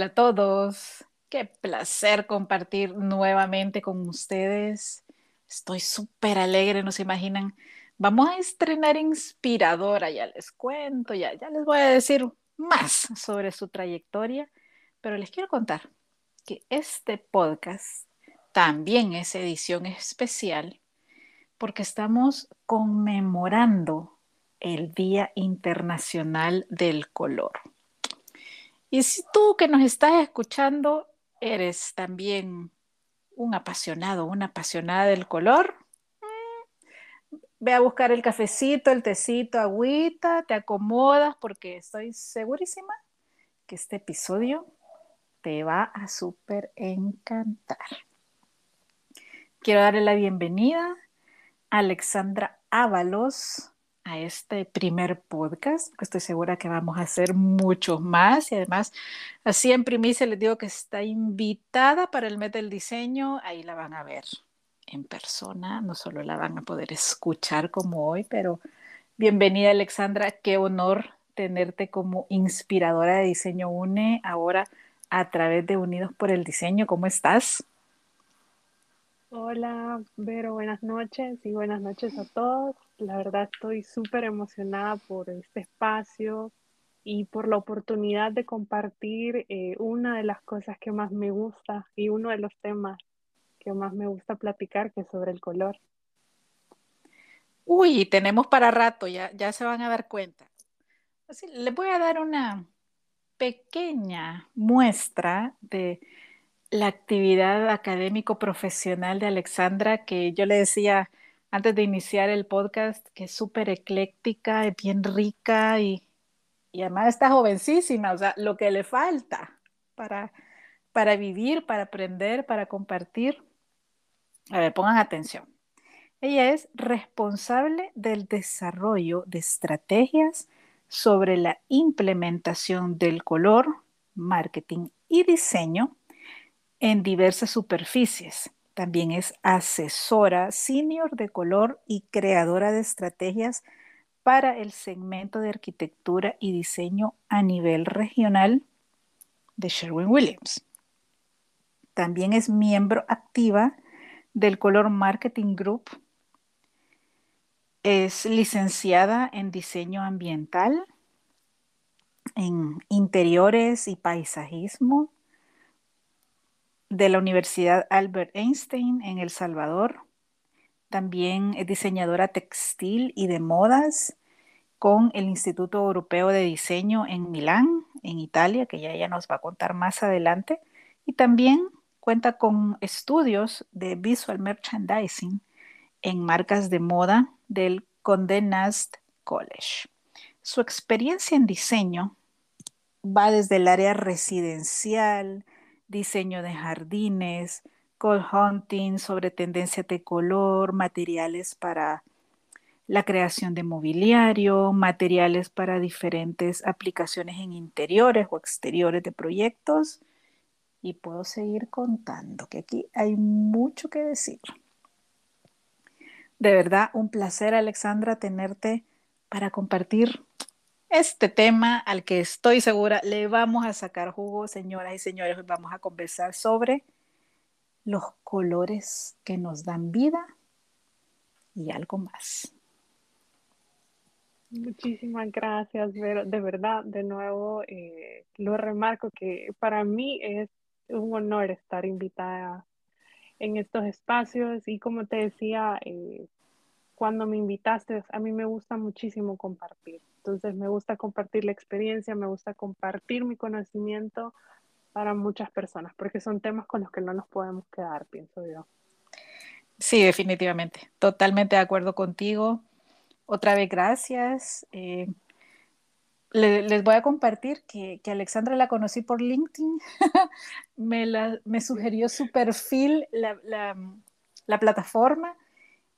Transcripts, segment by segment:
Hola a todos. Qué placer compartir nuevamente con ustedes. Estoy súper alegre, no se imaginan. Vamos a estrenar Inspiradora, ya les cuento, ya, ya les voy a decir más sobre su trayectoria, pero les quiero contar que este podcast también es edición especial porque estamos conmemorando el Día Internacional del Color. Y si tú que nos estás escuchando eres también un apasionado, una apasionada del color, mm, ve a buscar el cafecito, el tecito, agüita, te acomodas porque estoy segurísima que este episodio te va a súper encantar. Quiero darle la bienvenida a Alexandra Ábalos, a este primer podcast, que estoy segura que vamos a hacer muchos más y además así en primicia les digo que está invitada para el mes del diseño, ahí la van a ver en persona, no solo la van a poder escuchar como hoy, pero bienvenida Alexandra, qué honor tenerte como inspiradora de Diseño UNE ahora a través de Unidos por el Diseño, ¿cómo estás? Hola, Vero, buenas noches y buenas noches a todos. La verdad estoy súper emocionada por este espacio y por la oportunidad de compartir eh, una de las cosas que más me gusta y uno de los temas que más me gusta platicar, que es sobre el color. Uy, tenemos para rato, ya, ya se van a dar cuenta. Así, les voy a dar una pequeña muestra de la actividad académico profesional de Alexandra, que yo le decía antes de iniciar el podcast, que es súper ecléctica, es bien rica y, además está jovencísima, o sea, lo que le falta para, para vivir, para aprender, para compartir. A ver, pongan atención. Ella es responsable del desarrollo de estrategias sobre la implementación del color, marketing y diseño en diversas superficies. También es asesora senior de color y creadora de estrategias para el segmento de arquitectura y diseño a nivel regional de Sherwin Williams. También es miembro activa del Color Marketing Group. Es licenciada en diseño ambiental, en interiores y paisajismo, de la Universidad Albert Einstein en El Salvador. También es diseñadora textil y de modas con el Instituto Europeo de Diseño en Milán, en Italia, que ya ella nos va a contar más adelante. Y también cuenta con estudios de visual merchandising en marcas de moda del Condé Nast College. Su experiencia en diseño va desde el área residencial, diseño de jardines, cold hunting sobre tendencias de color, materiales para la creación de mobiliario, materiales para diferentes aplicaciones en interiores o exteriores de proyectos. Y puedo seguir contando, que aquí hay mucho que decir. De verdad, un placer, Alexandra, tenerte para compartir este tema al que estoy segura le vamos a sacar jugo, señoras y señores. Hoy vamos a conversar sobre los colores que nos dan vida y algo más. Muchísimas gracias, Vero. De verdad, de nuevo, eh, lo remarco que para mí es un honor estar invitada en estos espacios y como te decía, eh, cuando me invitaste, a mí me gusta muchísimo compartir. Entonces me gusta compartir la experiencia, me gusta compartir mi conocimiento para muchas personas, porque son temas con los que no nos podemos quedar, pienso yo. Sí, definitivamente. Totalmente de acuerdo contigo. Otra vez, gracias. Eh, les voy a compartir que, Alexandra la conocí por LinkedIn. me, me sugirió su perfil, la, plataforma,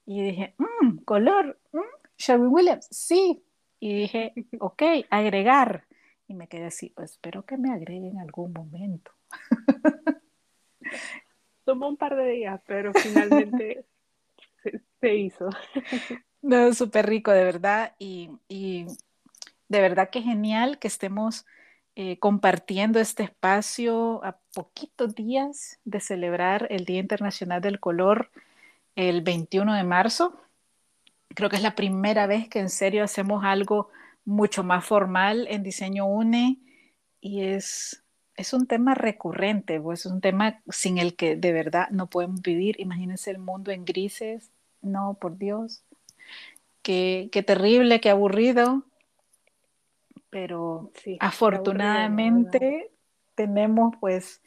y dije, mmm, color, mmm, Sherwin Williams, sí, y dije, ok, agregar. Y me quedé así, pues espero que me agregue en algún momento. Tomó un par de días, pero finalmente se, hizo. No, súper rico, de verdad. Y, y, de verdad que genial que estemos eh, compartiendo este espacio a poquitos días de celebrar el Día Internacional del Color el 21 de marzo. Creo que es la primera vez que en serio hacemos algo mucho más formal en Diseño UNE y es, es un tema recurrente, pues es un tema sin el que de verdad no podemos vivir. Imagínense el mundo en grises. No, por Dios. Qué, qué terrible, qué aburrido pero afortunadamente tenemos pues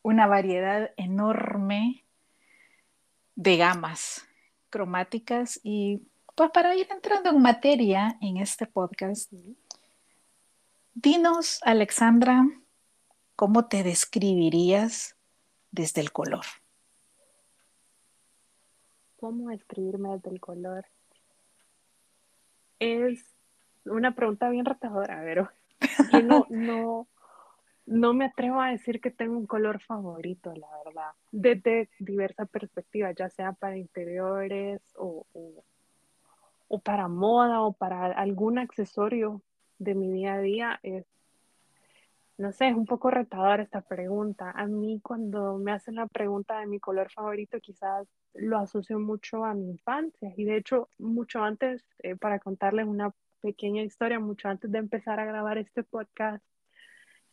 una variedad enorme de gamas cromáticas y pues para ir entrando en materia en este podcast, dinos Alexandra, ¿cómo te describirías desde el color? ¿Cómo describirme desde el color? Es una pregunta bien retadora, pero yo no, no, no me atrevo a decir que tengo un color favorito, la verdad, desde diversas perspectivas, ya sea para interiores o, o, para moda o para algún accesorio de mi día a día. Es, no sé, es un poco retadora esta pregunta. A mí cuando me hacen la pregunta de mi color favorito, quizás lo asocio mucho a mi infancia y de hecho mucho antes, eh, para contarles una pequeña historia, mucho antes de empezar a grabar este podcast,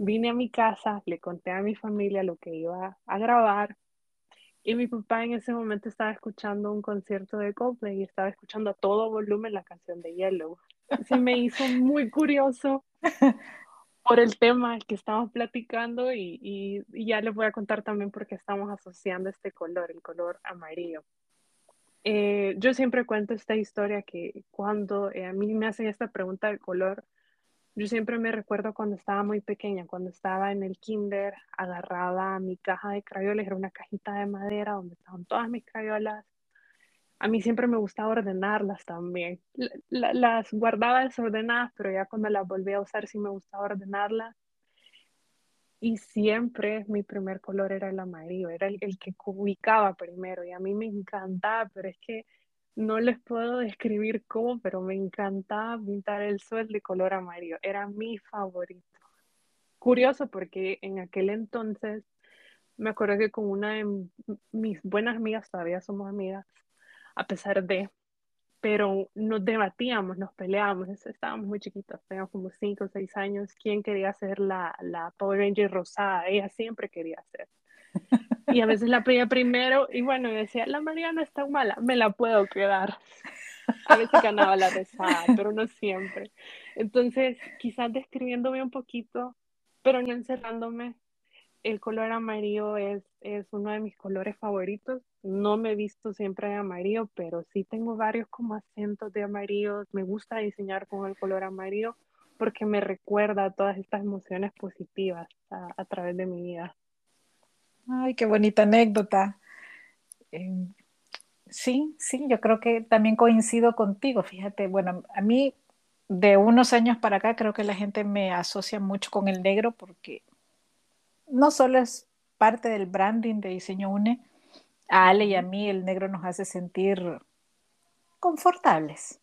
vine a mi casa, le conté a mi familia lo que iba a grabar y mi papá en ese momento estaba escuchando un concierto de Coldplay y estaba escuchando a todo volumen la canción de Yellow. Se me hizo muy curioso por el tema que estamos platicando y, y, ya les voy a contar también por qué estamos asociando este color, el color amarillo. Eh, yo siempre cuento esta historia que cuando eh, a mí me hacen esta pregunta de color, yo siempre me recuerdo cuando estaba muy pequeña, cuando estaba en el kinder, agarraba mi caja de crayolas, era una cajita de madera donde estaban todas mis crayolas. A mí siempre me gustaba ordenarlas también. las guardaba desordenadas, pero ya cuando las volví a usar sí me gustaba ordenarlas. Y siempre mi primer color era el amarillo, era el, que ubicaba primero y a mí me encantaba, pero es que no les puedo describir cómo, pero me encantaba pintar el suelo de color amarillo, era mi favorito. Curioso porque en aquel entonces me acuerdo que con una de mis buenas amigas, todavía somos amigas, a pesar de, pero nos debatíamos, nos peleábamos, estábamos muy chiquitos, teníamos como 5 o 6 años, quién quería ser la, la Power Ranger rosada, ella siempre quería ser. Y a veces la pedía primero y bueno, decía, la María no es tan mala, me la puedo quedar. A veces ganaba la rosada, pero no siempre. Entonces, quizás describiéndome un poquito, pero no encerrándome, el color amarillo es, es uno de mis colores favoritos. No me he visto siempre de amarillo, pero sí tengo varios como acentos de amarillo. Me gusta diseñar con el color amarillo porque me recuerda todas estas emociones positivas a, través de mi vida. Ay, qué bonita anécdota. Em, sí, sí, yo creo que también coincido contigo. Fíjate, bueno, a mí de unos años para acá creo que la gente me asocia mucho con el negro porque no solo es parte del branding de Diseño UNE, a Ale y a mí el negro nos hace sentir confortables.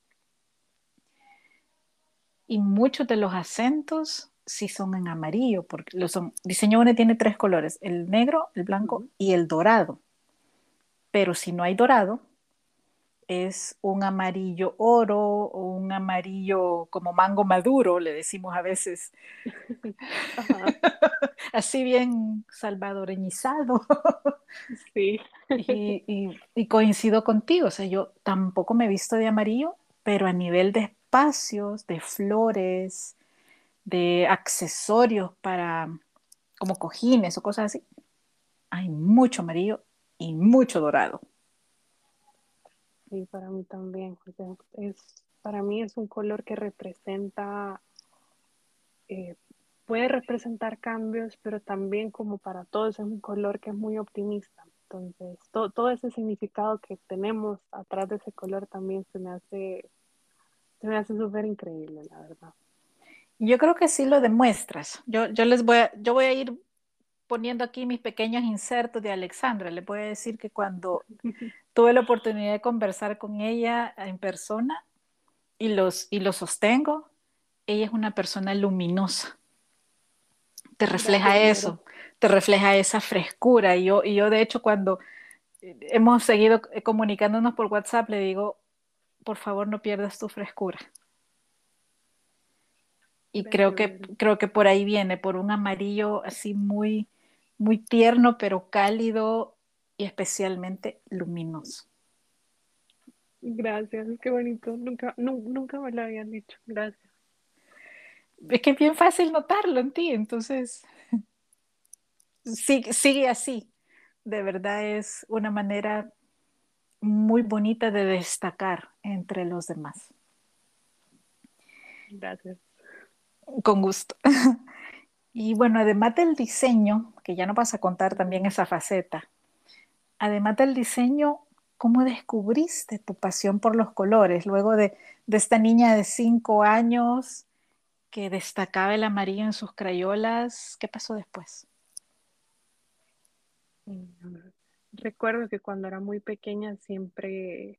Y muchos de los acentos sí son en amarillo, porque lo son. Diseño UNE tiene tres colores, el negro, el blanco y el dorado. Pero si no hay dorado, es un amarillo oro o un amarillo como mango maduro, le decimos a veces. Así bien salvadoreñizado. sí. y, coincido contigo, o sea, yo tampoco me he visto de amarillo, pero a nivel de espacios, de flores, de accesorios para como cojines o cosas así, hay mucho amarillo y mucho dorado. Sí, para mí también. es, para mí es un color que representa, eh, puede representar cambios, pero también como para todos es un color que es muy optimista. Entonces, todo ese significado que tenemos atrás de ese color también se me hace, se me hace súper increíble, la verdad. Yo creo que sí lo demuestras. Yo, yo les voy a, yo voy a ir poniendo aquí mis pequeños insertos de Alexandra. Le voy a decir que cuando tuve la oportunidad de conversar con ella en persona y los, y lo sostengo, ella es una persona luminosa. te refleja eso, te refleja esa frescura. Y yo, y yo, de hecho, cuando hemos seguido comunicándonos por WhatsApp, le digo, por favor, no pierdas tu frescura. Y creo que, creo que por ahí viene, por un amarillo así muy, muy tierno, pero cálido y especialmente luminoso. Gracias, qué bonito. Nunca, nunca me lo habían dicho. Gracias. Es que es bien fácil notarlo en ti, entonces sigue, sigue así. De verdad es una manera muy bonita de destacar entre los demás. Gracias. Con gusto. Y bueno, además del diseño, que ya no vas a contar también esa faceta, además del diseño, ¿cómo descubriste tu pasión por los colores? Luego de, esta niña de cinco años que destacaba el amarillo en sus crayolas, ¿qué pasó después? Mm, recuerdo que cuando era muy pequeña siempre,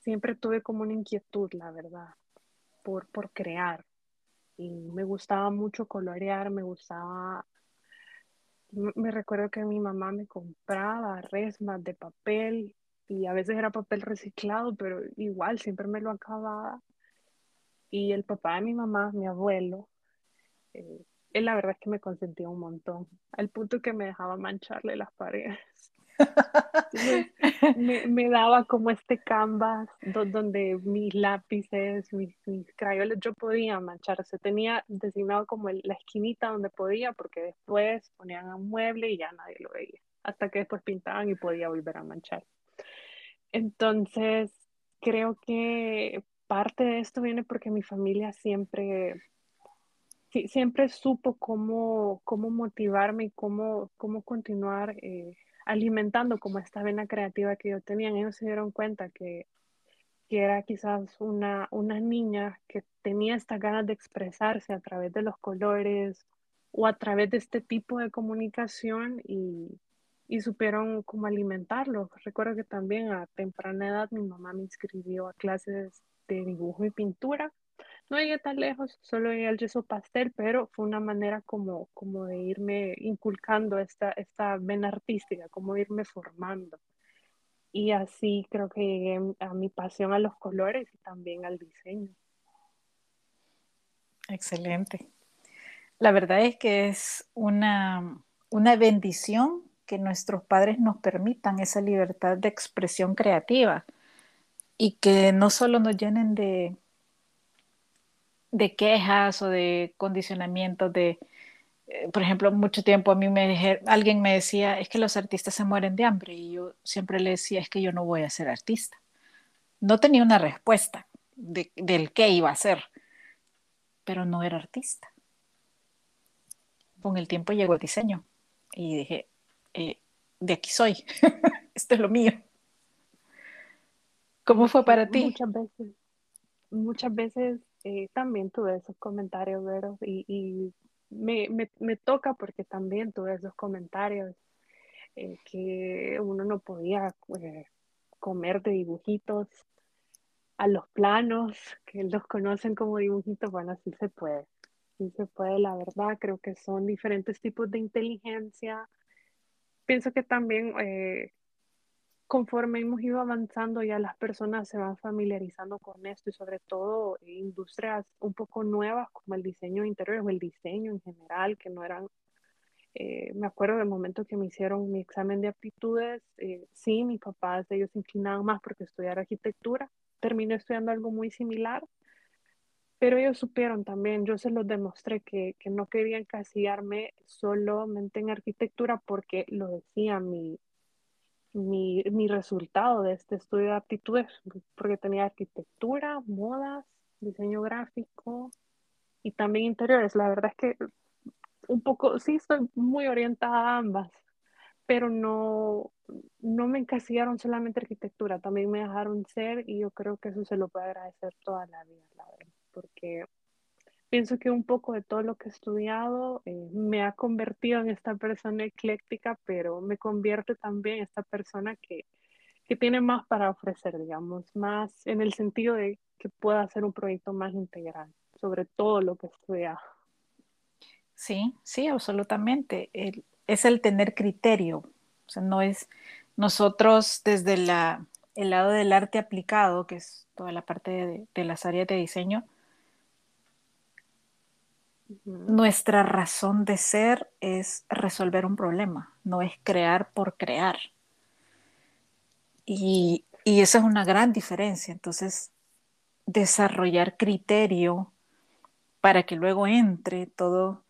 siempre tuve como una inquietud, la verdad, por, por crear y me gustaba mucho colorear, me gustaba, me recuerdo que mi mamá me compraba resmas de papel y a veces era papel reciclado, pero igual siempre me lo acababa. Y el papá de mi mamá, mi abuelo, eh, él la verdad es que me consentía un montón, al punto que me dejaba mancharle las paredes. Me, daba como este canvas donde mis lápices, mis, mis crayoles, yo podía mancharse. Tenía designado como la esquinita donde podía, porque después ponían un mueble y ya nadie lo veía. Hasta que después pintaban y podía volver a manchar. Entonces, creo que parte de esto viene porque mi familia siempre siempre supo cómo, cómo motivarme y cómo, cómo continuar eh, alimentando como esta vena creativa que yo tenía. Ellos se dieron cuenta que, que era quizás una, niña que tenía estas ganas de expresarse a través de los colores o a través de este tipo de comunicación y, y supieron cómo alimentarlo. Recuerdo que también a temprana edad mi mamá me inscribió a clases de dibujo y pintura no llegué tan lejos, solo llegué al yeso pastel, pero fue una manera como, como de irme inculcando esta, esta vena artística, como irme formando. Y así creo que llegué a mi pasión a los colores y también al diseño. Excelente. La verdad es que es una, una bendición que nuestros padres nos permitan esa libertad de expresión creativa y que no solo nos llenen de, de quejas o de condicionamientos de, eh, por ejemplo, mucho tiempo a mí me alguien me decía, es que los artistas se mueren de hambre y yo siempre le decía, es que yo no voy a ser artista. No tenía una respuesta de, del qué iba a ser, pero no era artista. Con el tiempo llegó el diseño y dije, eh, de aquí soy, esto es lo mío. ¿Cómo fue para ti? Muchas veces, muchas veces eh, también tuve esos comentarios, Vero, y, me, me, toca porque también tuve esos comentarios eh, que uno no podía eh, comer de dibujitos a los planos, que los conocen como dibujitos, bueno, sí se puede, sí se puede, la verdad, creo que son diferentes tipos de inteligencia. Pienso que también conforme hemos ido avanzando, ya las personas se van familiarizando con esto y sobre todo eh, industrias un poco nuevas como el diseño interior o el diseño en general, que no eran, eh, me acuerdo del momento que me hicieron mi examen de aptitudes, eh, sí, mis papás, ellos se inclinaban más porque estudiar arquitectura, terminé estudiando algo muy similar, pero ellos supieron también, yo se los demostré que, que no quería encasillarme solamente en arquitectura porque lo decía mi, mi, mi, resultado de este estudio de aptitudes, porque tenía arquitectura, modas, diseño gráfico y también interiores. La verdad es que un poco, sí, estoy muy orientada a ambas, pero no, no me encasillaron solamente arquitectura, también me dejaron ser y yo creo que eso se lo puedo agradecer toda la vida, la verdad, porque pienso que un poco de todo lo que he estudiado eh, me ha convertido en esta persona ecléctica, pero me convierte también en esta persona que, que tiene más para ofrecer, digamos, más en el sentido de que pueda hacer un proyecto más integral sobre todo lo que he estudiado. Sí, sí, absolutamente. es el tener criterio. O sea, no es nosotros desde la, el lado del arte aplicado, que es toda la parte de, de las áreas de diseño, nuestra razón de ser es resolver un problema, no es crear por crear. Y, y esa es una gran diferencia. Entonces, desarrollar criterio para que luego entre todo,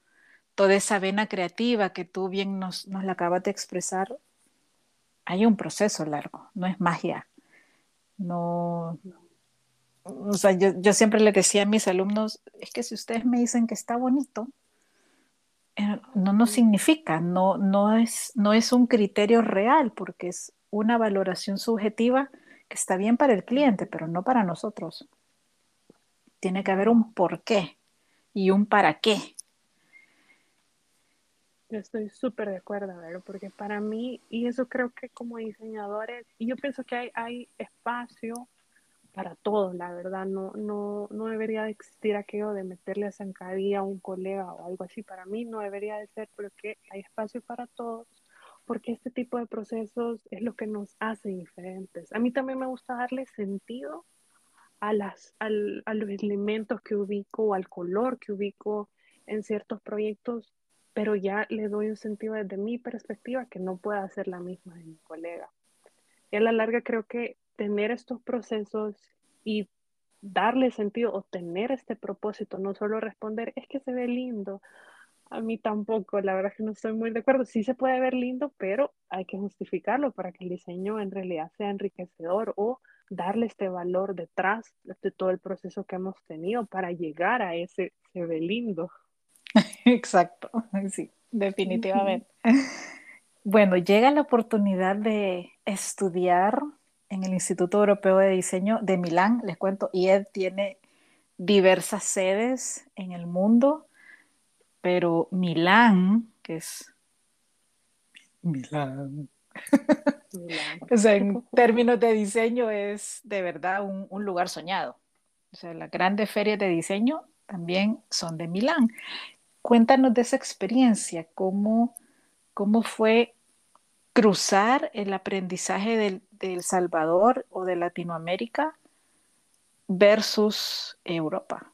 toda esa vena creativa que tú bien nos, nos la acabas de expresar, hay un proceso largo, no es magia. No, o sea, yo, yo, siempre le decía a mis alumnos, es que si ustedes me dicen que está bonito, eh, no nos significa, no, no, es, no es un criterio real, porque es una valoración subjetiva que está bien para el cliente, pero no para nosotros. Tiene que haber un por qué y un para qué. Yo estoy súper de acuerdo, porque para mí, y eso creo que como diseñadores, y yo pienso que hay, hay espacio para todos, la verdad, no, no, no debería de existir aquello de meterle a zancadilla a un colega o algo así, para mí no debería de ser porque hay espacio para todos, porque este tipo de procesos es lo que nos hace diferentes. A mí también me gusta darle sentido a, las, al, a los elementos que ubico al color que ubico en ciertos proyectos, pero ya le doy un sentido desde mi perspectiva que no pueda ser la misma de mi colega. Y a la larga creo que tener estos procesos y darle sentido o tener este propósito, no solo responder, es que se ve lindo. A mí tampoco, la verdad es que no estoy muy de acuerdo. Sí se puede ver lindo, pero hay que justificarlo para que el diseño en realidad sea enriquecedor o darle este valor detrás de todo el proceso que hemos tenido para llegar a ese se ve lindo. Exacto, sí, definitivamente. Bueno, llega la oportunidad de estudiar en el Instituto Europeo de Diseño de Milán. Les cuento, IED tiene diversas sedes en el mundo, pero Milán, que es Milán, o sea, en términos de diseño es de verdad un, un, lugar soñado. O sea, las grandes ferias de diseño también son de Milán. Cuéntanos de esa experiencia, cómo, cómo fue cruzar el aprendizaje del, de El Salvador o de Latinoamérica versus Europa?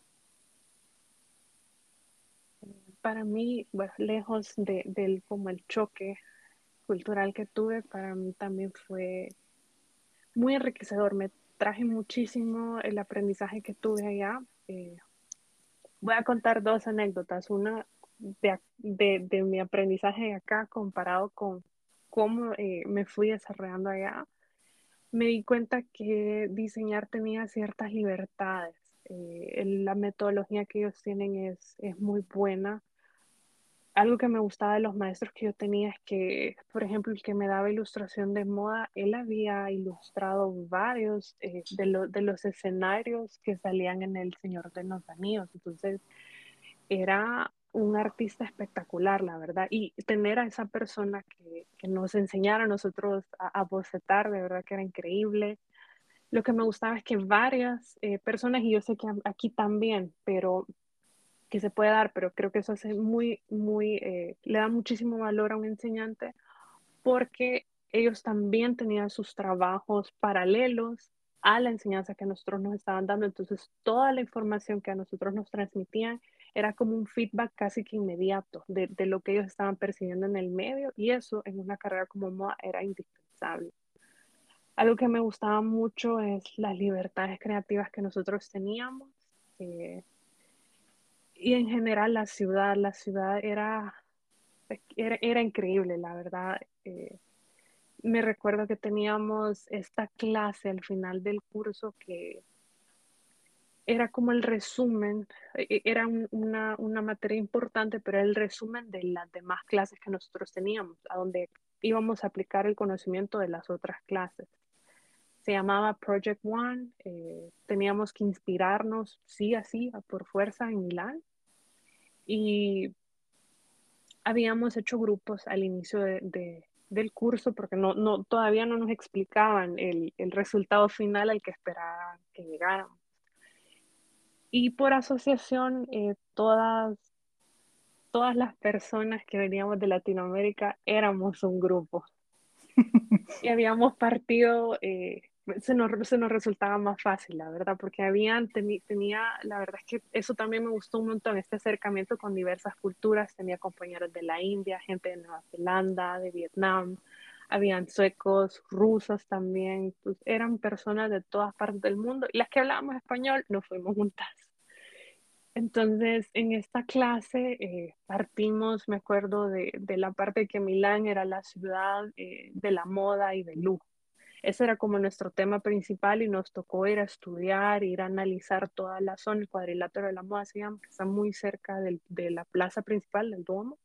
Para mí, bueno, lejos de, del como el choque cultural que tuve, para mí también fue muy enriquecedor. Me traje muchísimo el aprendizaje que tuve allá. Eh, voy a contar dos anécdotas. Una de, de, de, mi aprendizaje acá comparado con cómo eh, me fui desarrollando allá me di cuenta que diseñar tenía ciertas libertades. Eh, la metodología que ellos tienen es, es muy buena. Algo que me gustaba de los maestros que yo tenía es que, por ejemplo, el que me daba ilustración de moda, él había ilustrado varios eh, de, de los escenarios que salían en El Señor de los Anillos. Entonces, era un artista espectacular, la verdad. Y tener a esa persona que, que nos enseñara a nosotros a, bocetar, de verdad que era increíble. Lo que me gustaba es que varias eh, personas, y yo sé que aquí también, pero que se puede dar, pero creo que eso hace muy, muy, eh, le da muchísimo valor a un enseñante porque ellos también tenían sus trabajos paralelos a la enseñanza que nosotros nos estaban dando. Entonces, toda la información que a nosotros nos transmitían era como un feedback casi que inmediato de, de, lo que ellos estaban percibiendo en el medio y eso en una carrera como moda era indispensable. Algo que me gustaba mucho es las libertades creativas que nosotros teníamos eh, y en general la ciudad, la ciudad era, era, era increíble, la verdad. Eh, me recuerdo que teníamos esta clase al final del curso que era como el resumen, e, e, era una, una, materia importante, pero era el resumen de las demás clases que nosotros teníamos, a donde íbamos a aplicar el conocimiento de las otras clases. Se llamaba Project One, eh, teníamos que inspirarnos, sí, así, por fuerza en Milán. Y habíamos hecho grupos al inicio de, de, del curso porque no, no, todavía no nos explicaban el, el resultado final al que esperaban que llegáramos. Y por asociación, eh, todas todas las personas que veníamos de Latinoamérica éramos un grupo. y habíamos partido, eh, se, nos, se nos resultaba más fácil, la verdad, porque habían, tenía, la verdad es que eso también me gustó un montón, este acercamiento con diversas culturas, tenía compañeros de la India, gente de Nueva Zelanda, de Vietnam, habían suecos, rusos también, pues eran personas de todas partes del mundo y las que hablábamos español nos fuimos juntas. Entonces, en esta clase eh, partimos, me acuerdo, de, de, la parte que Milán era la ciudad eh, de la moda y del lujo. Ese era como nuestro tema principal y nos tocó ir a estudiar, ir a analizar toda la zona, el cuadrilátero de la moda se que está muy cerca del, de la plaza principal del Duomo.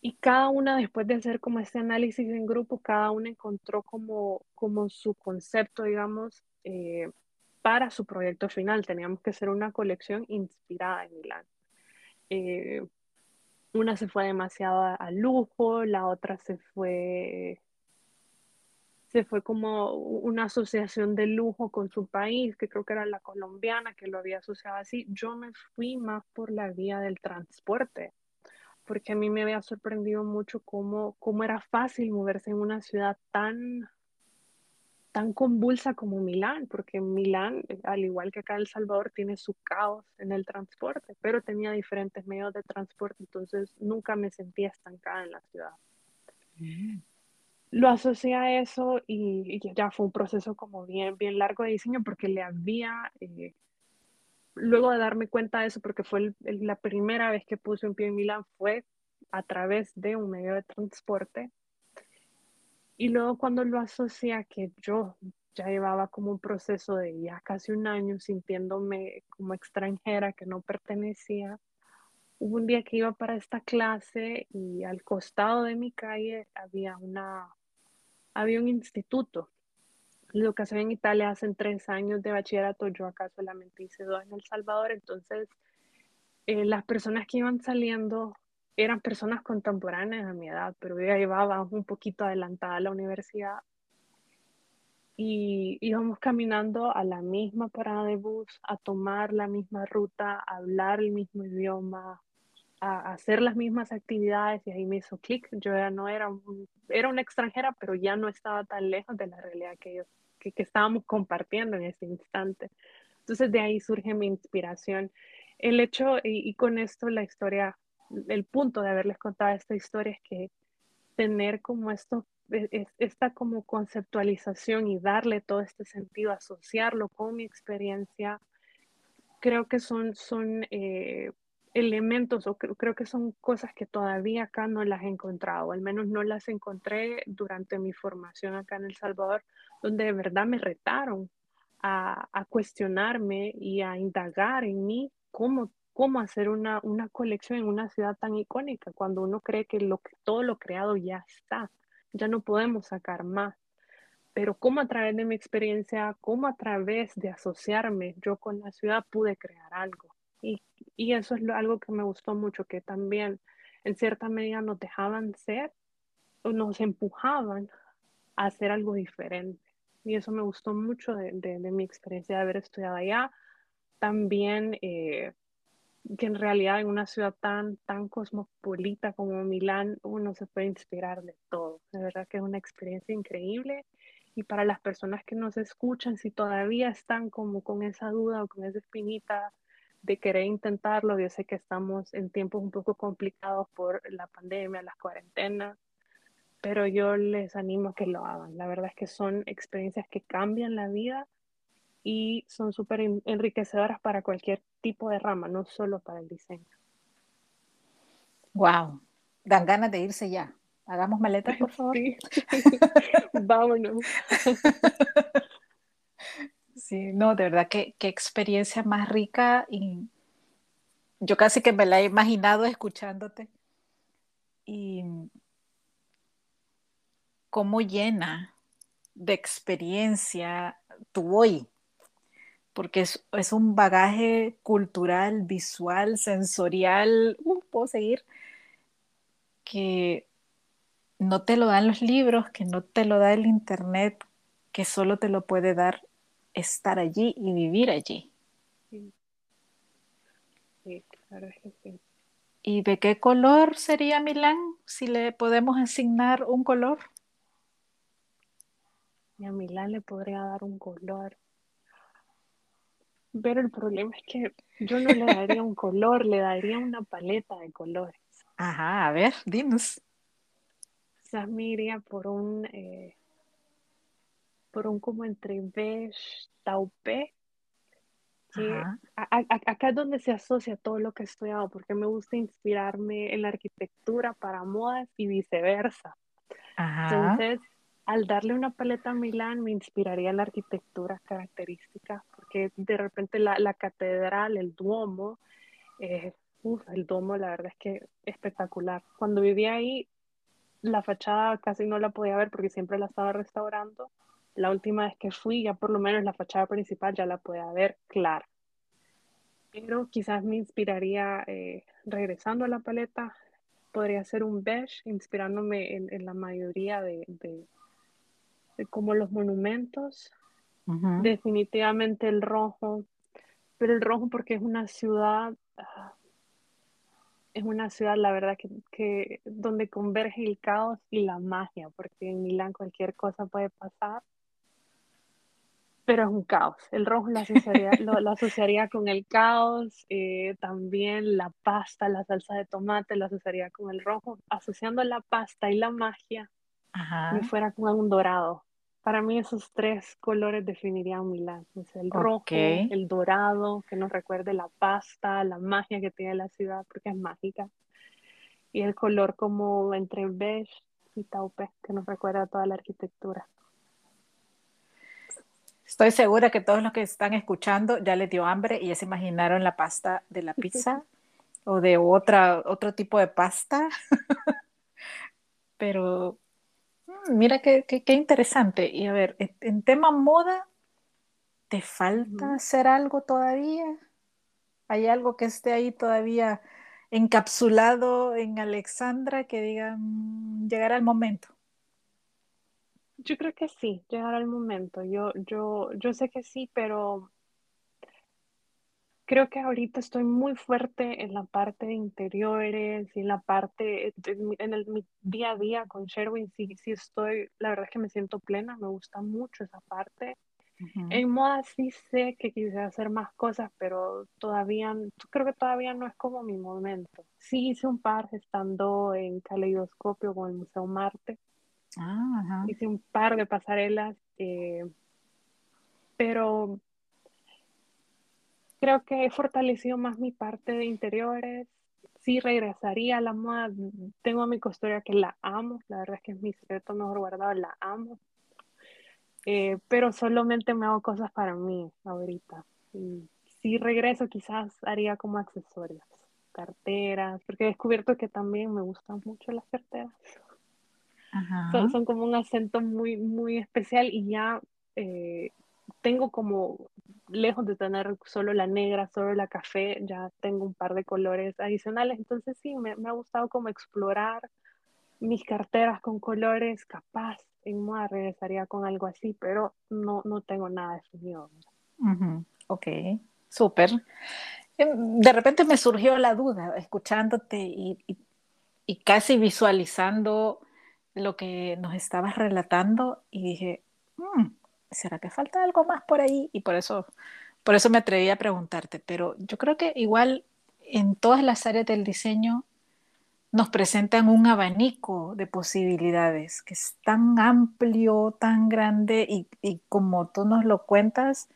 Y cada una, después de hacer como este análisis en grupo, cada una encontró como, como su concepto, digamos, eh, para su proyecto final. Teníamos que hacer una colección inspirada en Milán. Eh, una se fue demasiado a, lujo, la otra se fue se fue como una asociación de lujo con su país, que creo que era la colombiana, que lo había asociado así. Yo me fui más por la vía del transporte porque a mí me había sorprendido mucho cómo, cómo era fácil moverse en una ciudad tan, tan convulsa como Milán, porque Milán, al igual que acá El Salvador, tiene su caos en el transporte, pero tenía diferentes medios de transporte, entonces nunca me sentía estancada en la ciudad. Mm. Lo asocié a eso y, ya fue un proceso como bien, bien largo de diseño porque le había eh, luego de darme cuenta de eso, porque fue la primera vez que puse un pie en Milán, fue a través de un medio de transporte. Y luego cuando lo asocié a que yo ya llevaba como un proceso de ya casi un año sintiéndome como extranjera, que no pertenecía, hubo un día que iba para esta clase y al costado de mi calle había una había un instituto. Que hacen en Italia hacen tres años de bachillerato, yo acá solamente hice dos en El Salvador, entonces eh, las personas que iban saliendo eran personas contemporáneas a mi edad, pero yo ya llevaba un poquito adelantada a la universidad. Y íbamos caminando a la misma parada de bus, a tomar la misma ruta, a hablar el mismo idioma, a hacer las mismas actividades y ahí me hizo clic. Yo ya no era, era una extranjera, pero ya no estaba tan lejos de la realidad que ellos que, estábamos compartiendo en ese instante. Entonces de ahí surge mi inspiración. El hecho, y, con esto la historia, el punto de haberles contado esta historia es que tener como esto, e, esta como conceptualización y darle todo este sentido, asociarlo con mi experiencia, creo que son, son eh, elementos o creo, que son cosas que todavía acá no las he encontrado, al menos no las encontré durante mi formación acá en El Salvador, donde de verdad me retaron a, a cuestionarme y a indagar en mí cómo, cómo hacer una, una, colección en una ciudad tan icónica, cuando uno cree que, lo, que todo lo creado ya está, ya no podemos sacar más. Pero cómo a través de mi experiencia, cómo a través de asociarme yo con la ciudad pude crear algo. Y, y eso es algo que me gustó mucho, que también en cierta medida nos dejaban ser o nos empujaban a hacer algo diferente. Y eso me gustó mucho de, de, mi experiencia de haber estudiado allá. También eh, que en realidad en una ciudad tan, tan cosmopolita como Milán, uno se puede inspirar de todo. De verdad que es una experiencia increíble. Y para las personas que nos escuchan, si todavía están como con esa duda o con esa espinita de querer intentarlo. Yo sé que estamos en tiempos un poco complicados por la pandemia, las cuarentenas, pero yo les animo a que lo hagan. La verdad es que son experiencias que cambian la vida y son súper enriquecedoras para cualquier tipo de rama, no solo para el diseño. Wow, dan ganas de irse ya. Hagamos maletas, por favor. Sí. Vámonos. Sí, no, de verdad, qué, qué experiencia más rica y yo casi que me la he imaginado escuchándote. Y cómo llena de experiencia tu hoy, porque es, es un bagaje cultural, visual, sensorial, uh, puedo seguir, que no te lo dan los libros, que no te lo da el internet, que solo te lo puede dar estar allí y vivir allí. Sí, claro que sí. ¿Y de qué color sería Milán si le podemos asignar un color? Y a Milán le podría dar un color. Pero el problema es que yo no le daría un color, le daría una paleta de colores. Ajá, a ver, dinos. Quizás me iría por un, eh, un como entre beige, taupe, que acá es donde se asocia todo lo que he estudiado, porque me gusta inspirarme en la arquitectura para modas y viceversa. Entonces, al darle una paleta a Milán, me inspiraría en la arquitectura característica, porque de repente la, la catedral, el Duomo, eh, el Duomo la verdad es que espectacular. Cuando vivía ahí, la fachada casi no la podía ver porque siempre la estaba restaurando. La última vez que fui, ya por lo menos la fachada principal ya la podía ver clara. Pero quizás me inspiraría, eh, regresando a la paleta, podría ser un beige, inspirándome en, la mayoría de, como los monumentos. Definitivamente el rojo, pero el rojo porque es una ciudad, ah, es una ciudad, la verdad, que, que, donde converge el caos y la magia, porque en Milán cualquier cosa puede pasar, pero es un caos. El rojo lo asociaría, lo, asociaría con el caos, eh, también la pasta, la salsa de tomate, lo asociaría con el rojo, asociando la pasta y la magia, me fuera con un dorado. Para mí esos tres colores definirían Milán. el rojo, el dorado, que nos recuerde la pasta, la magia que tiene la ciudad, porque es mágica. Y el color como entre beige y taupe, que nos recuerda toda la arquitectura. Estoy segura que todos los que están escuchando ya les dio hambre y ya se imaginaron la pasta de la pizza o de otra, otro tipo de pasta. Pero Mira qué, interesante. Y a ver, en tema moda, ¿te falta hacer algo todavía? ¿Hay algo que esté ahí todavía encapsulado en Alexandra que digan, mm, llegará el momento? Yo creo que sí, llegará el momento. Yo, yo, yo sé que sí, pero Creo que ahorita estoy muy fuerte en la parte de interiores y en la parte, en el mi día a día con Sherwin, sí, sí estoy, la verdad es que me siento plena, me gusta mucho esa parte. En moda sí sé que quisiera hacer más cosas, pero todavía, creo que todavía no es como mi momento. Sí hice un par estando en Caleidoscopio con el Museo Marte. Ah, hice un par de pasarelas, eh, pero creo que he fortalecido más mi parte de interiores. Sí regresaría a la moda. Tengo a mi costura que la amo. La verdad es que es mi secreto mejor guardado. La amo. Eh, pero solamente me hago cosas para mí ahorita. Si regreso, quizás haría como accesorios, carteras, porque he descubierto que también me gustan mucho las carteras. Son, son, como un acento muy, muy especial y ya eh, tengo como lejos de tener solo la negra, solo la café, ya tengo un par de colores adicionales. Entonces sí, me, ha gustado como explorar mis carteras con colores, capaz en moda regresaría con algo así, pero no, no tengo nada definido. Ok, súper. Em, de repente me surgió la duda escuchándote y, y casi visualizando lo que nos estabas relatando y dije, mm, ¿será que falta algo más por ahí? Y por eso, por eso me atreví a preguntarte, pero yo creo que igual en todas las áreas del diseño nos presentan un abanico de posibilidades que es tan amplio, tan grande y, y como tú nos lo cuentas,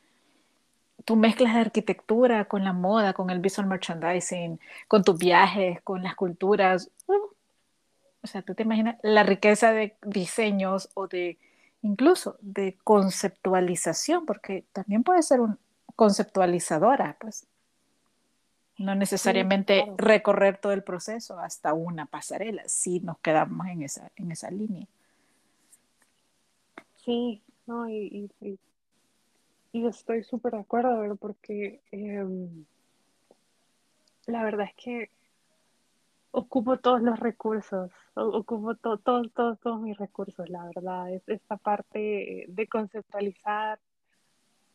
tú mezclas la arquitectura con la moda, con el visual merchandising, con tus viajes, con las culturas. Uh, o sea, tú te imaginas la riqueza de diseños o de incluso de conceptualización, porque también puede ser un conceptualizadora, pues. No necesariamente recorrer todo el proceso hasta una pasarela, si nos quedamos en esa, en esa línea. Sí, no, y, y, estoy súper de acuerdo, porque em, la verdad es que ocupo todos los recursos, ocupo todos, todos, todos mis recursos, la verdad. Es esta parte de conceptualizar,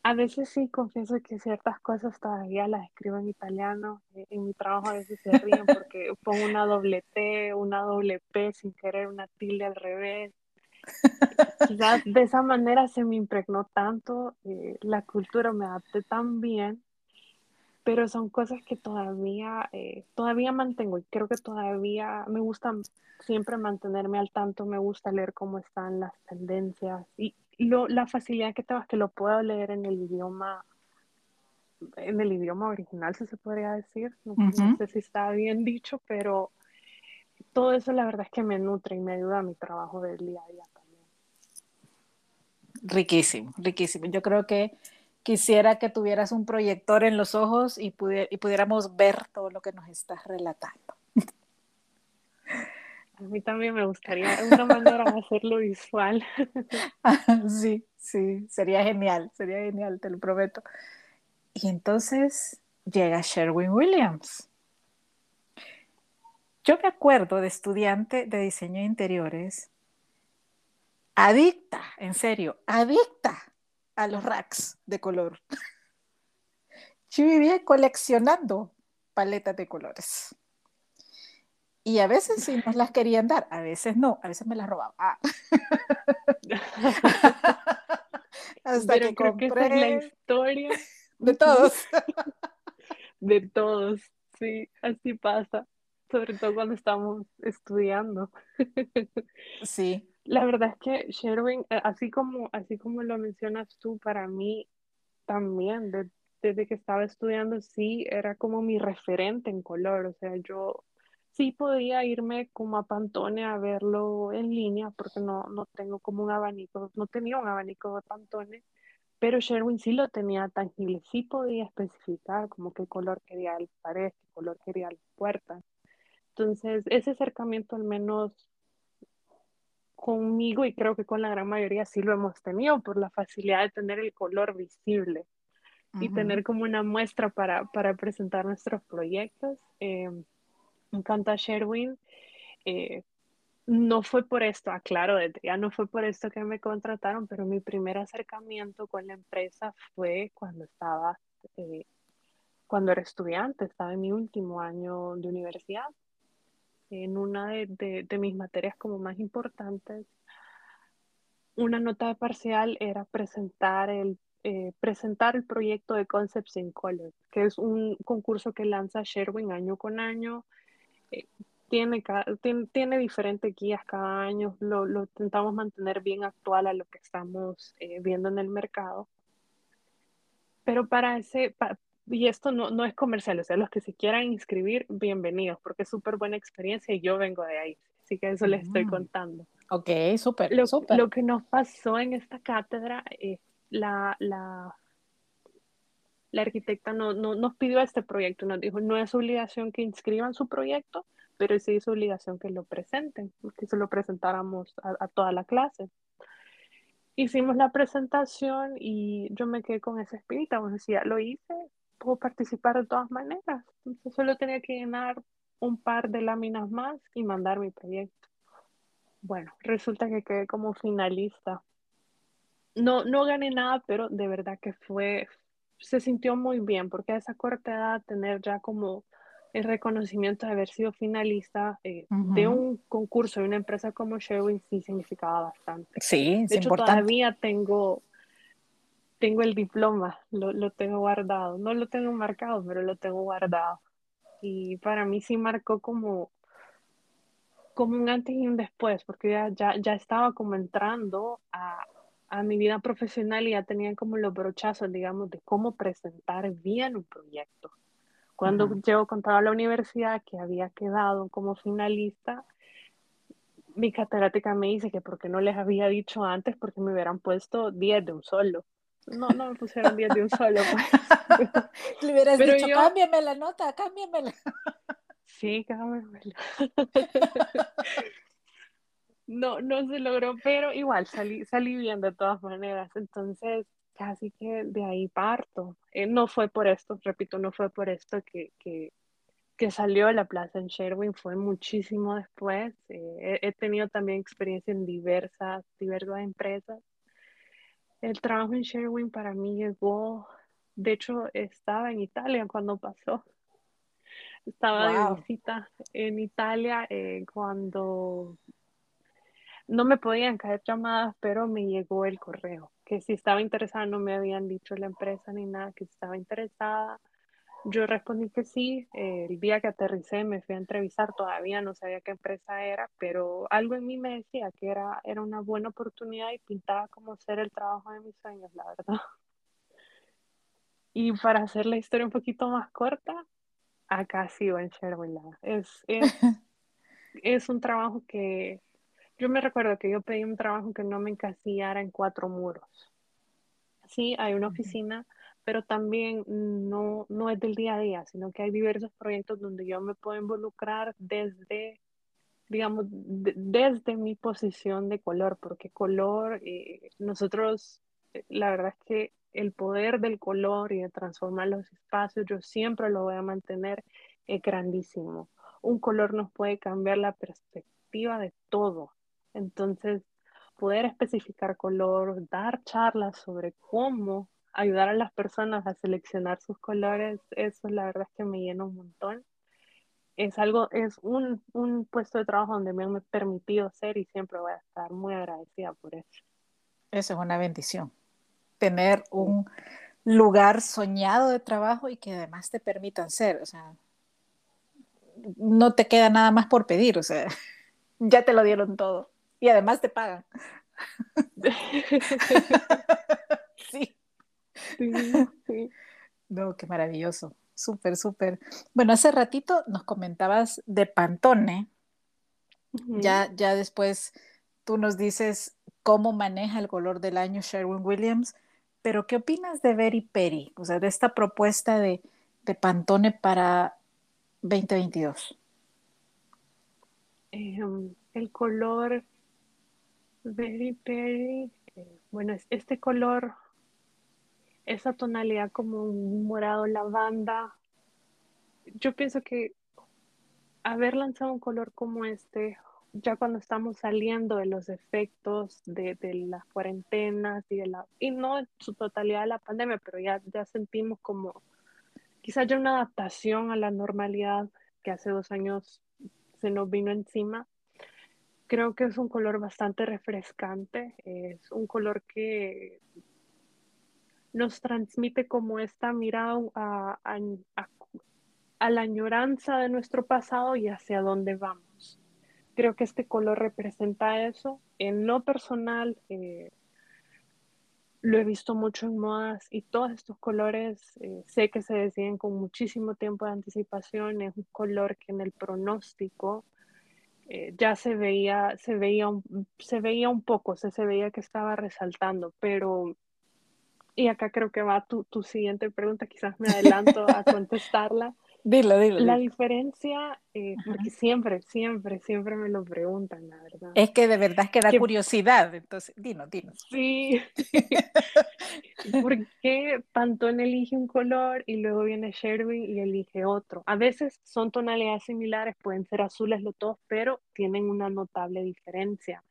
A veces sí confieso que ciertas cosas todavía las escribo en italiano. Eh, en mi trabajo a veces se ríen porque pongo una doble T, una doble P sin querer, una tilde al revés. Quizás de esa manera se me impregnó tanto, eh, la cultura me adapté tan bien, pero son cosas que todavía, eh, todavía mantengo y creo que todavía me gusta siempre mantenerme al tanto, me gusta leer cómo están las tendencias y lo, la facilidad que tengo es que lo puedo leer en el idioma en el idioma original, si se podría decir. No, no sé si está bien dicho, pero todo eso la verdad es que me nutre y me ayuda a mi trabajo del día a día. Riquísimo, riquísimo. Yo creo que quisiera que tuvieras un proyector en los ojos y, y pudiéramos ver todo lo que nos estás relatando. A mí también me gustaría una manera de hacerlo visual. sí, sí, sería genial, sería genial, te lo prometo. Y entonces llega Sherwin Williams. Yo me acuerdo de estudiante de diseño de interiores adicta, en serio, adicta a los racks de color. Yo vivía coleccionando paletas de colores. Y a veces sí nos las querían dar, a veces no, a veces me las robaba. Ah. Hasta que compré que la historia de todos. de todos, sí, así pasa, sobre todo cuando estamos estudiando. sí. La verdad es que Sherwin, eh, así como, así como lo mencionas tú, para mí también, desde que estaba estudiando, sí, era como mi referente en color. O sea, yo sí podía irme como a Pantone a verlo en línea, porque no, no tengo como un abanico, no tenía un abanico de Pantone, pero Sherwin sí lo tenía tangible, sí podía especificar como qué color quería el pared, qué color quería la puerta. Entonces, ese acercamiento al menos conmigo y creo que con la gran mayoría sí lo hemos tenido por la facilidad de tener el color visible y tener como una muestra para, para presentar nuestros proyectos. Eh, me encanta Sherwin. Eh, no fue por esto, aclaro, ya no fue por esto que me contrataron, pero mi primer acercamiento con la empresa fue cuando estaba, eh, cuando era estudiante, estaba en mi último año de universidad en una de, mis materias como más importantes, una nota de parcial era presentar el, eh, presentar el proyecto de Concepts in Color, que es un concurso que lanza Sherwin año con año. Eh, tiene, tiene, diferentes guías cada año, lo, lo, intentamos mantener bien actual a lo que estamos eh, viendo en el mercado. Pero para ese, y esto no, no es comercial, o sea, los que se quieran inscribir, bienvenidos, porque es súper buena experiencia y yo vengo de ahí, así que eso les estoy mm. contando. Ok, súper, lo, súper. Lo que nos pasó en esta cátedra, es la, la, la arquitecta no, no, nos pidió este proyecto, nos dijo, no es obligación que inscriban su proyecto, pero sí es obligación que lo presenten, que se lo presentáramos a, a toda la clase hicimos la presentación y yo me quedé con esa espinita, bueno, ya lo hice, puedo participar de todas maneras. Entonces solo tenía que llenar un par de láminas más y mandar mi proyecto. Bueno, resulta que quedé como finalista. No, no gané nada, pero de verdad que fue, se sintió muy bien, porque a esa corta edad tener ya como el reconocimiento de haber sido finalista eh, de un concurso de una empresa como Sherwin sí significaba bastante. Sí, de hecho, todavía tengo tengo el diploma, lo, lo, tengo guardado. No lo tengo marcado, pero lo tengo guardado. Y para mí sí marcó como, como un antes y un después, porque ya, ya, ya estaba como entrando a, a mi vida profesional y ya tenía como los brochazos, digamos, de cómo presentar bien un proyecto. Cuando yo contaba a la universidad que había quedado como finalista, mi catedrática me dice que porque no les había dicho antes, porque me hubieran puesto 10 de un solo. No, no me pusieron 10 de un solo. Pues. Le hubieras dicho, cámbiame la nota, cámbiamela. Sí, cámbiamela. No, no se logró, pero igual salí, salí bien de todas maneras. Entonces, casi que de ahí parto. Eh, no fue por esto, repito, no fue por esto que, que, que salió la plaza en Sherwin, fue muchísimo después. Eh, he, he, tenido también experiencia en diversas, diversas empresas El trabajo en Sherwin para mí llegó, de hecho estaba en Italia cuando pasó. Estaba de visita en Italia eh, cuando no me podían caer llamadas, pero me llegó el correo, que si estaba interesada, no me habían dicho la empresa ni nada, que estaba interesada. Yo respondí que sí. el día que aterricé me fui a entrevistar, todavía no sabía qué empresa era, pero algo en mí me decía que era, era una buena oportunidad y pintaba como ser el trabajo de mis sueños, la verdad. Y para hacer la historia un poquito más corta, acá sigo en Sherwin. Es, es, es un trabajo que yo me recuerdo que yo pedí un trabajo que no me encasillara en cuatro muros. Sí, hay una oficina, pero también no, no es del día a día, sino que hay diversos proyectos donde yo me puedo involucrar desde, digamos, desde mi posición de color, porque color, eh, nosotros, eh, la verdad es que el poder del color y de transformar los espacios, yo siempre lo voy a mantener eh, grandísimo. Un color nos puede cambiar la perspectiva de todo. Entonces, poder especificar color, dar charlas sobre cómo ayudar a las personas a seleccionar sus colores, eso la verdad es que me llena un montón. Es algo, es un, un puesto de trabajo donde me han permitido ser y siempre voy a estar muy agradecida por eso. Eso es una bendición. Tener un lugar soñado de trabajo y que además te permitan ser, o sea, no te queda nada más por pedir, o sea, ya te lo dieron todo y además te pagan. sí. No, qué maravilloso. Súper, súper. Bueno, hace ratito nos comentabas de Pantone. ya, ya después tú nos dices cómo maneja el color del año Sherwin Williams, pero ¿qué opinas de Very Perry? O sea, de esta propuesta de, de Pantone para 2022. Em, el color Very Perry, eh, bueno, este color esa tonalidad como un morado lavanda. Yo pienso que haber lanzado un color como este, ya cuando estamos saliendo de los efectos de, de las cuarentenas y de la, y no en su totalidad de la pandemia, pero ya, ya sentimos como quizás ya una adaptación a la normalidad que hace dos años se nos vino encima. Creo que es un color bastante refrescante, es un color que nos transmite como esta mirada a, la añoranza de nuestro pasado y hacia dónde vamos. Creo que este color representa eso. En lo personal, eh, lo he visto mucho en modas y todos estos colores eh, sé que se deciden con muchísimo tiempo de anticipación. Es un color que en el pronóstico eh, ya se veía, se veía, se veía un poco, se, se veía que estaba resaltando, pero y acá creo que va tu, tu siguiente pregunta, quizás me adelanto a contestarla. Dilo, dilo. La diferencia, eh, porque siempre, siempre, siempre me lo preguntan, la verdad. Es que de verdad es que da curiosidad, entonces, dino, dino. Sí. ¿Por qué Pantone elige un color y luego viene Sherwin y elige otro? A veces son tonalidades similares, pueden ser azules los dos, pero tienen una notable diferencia.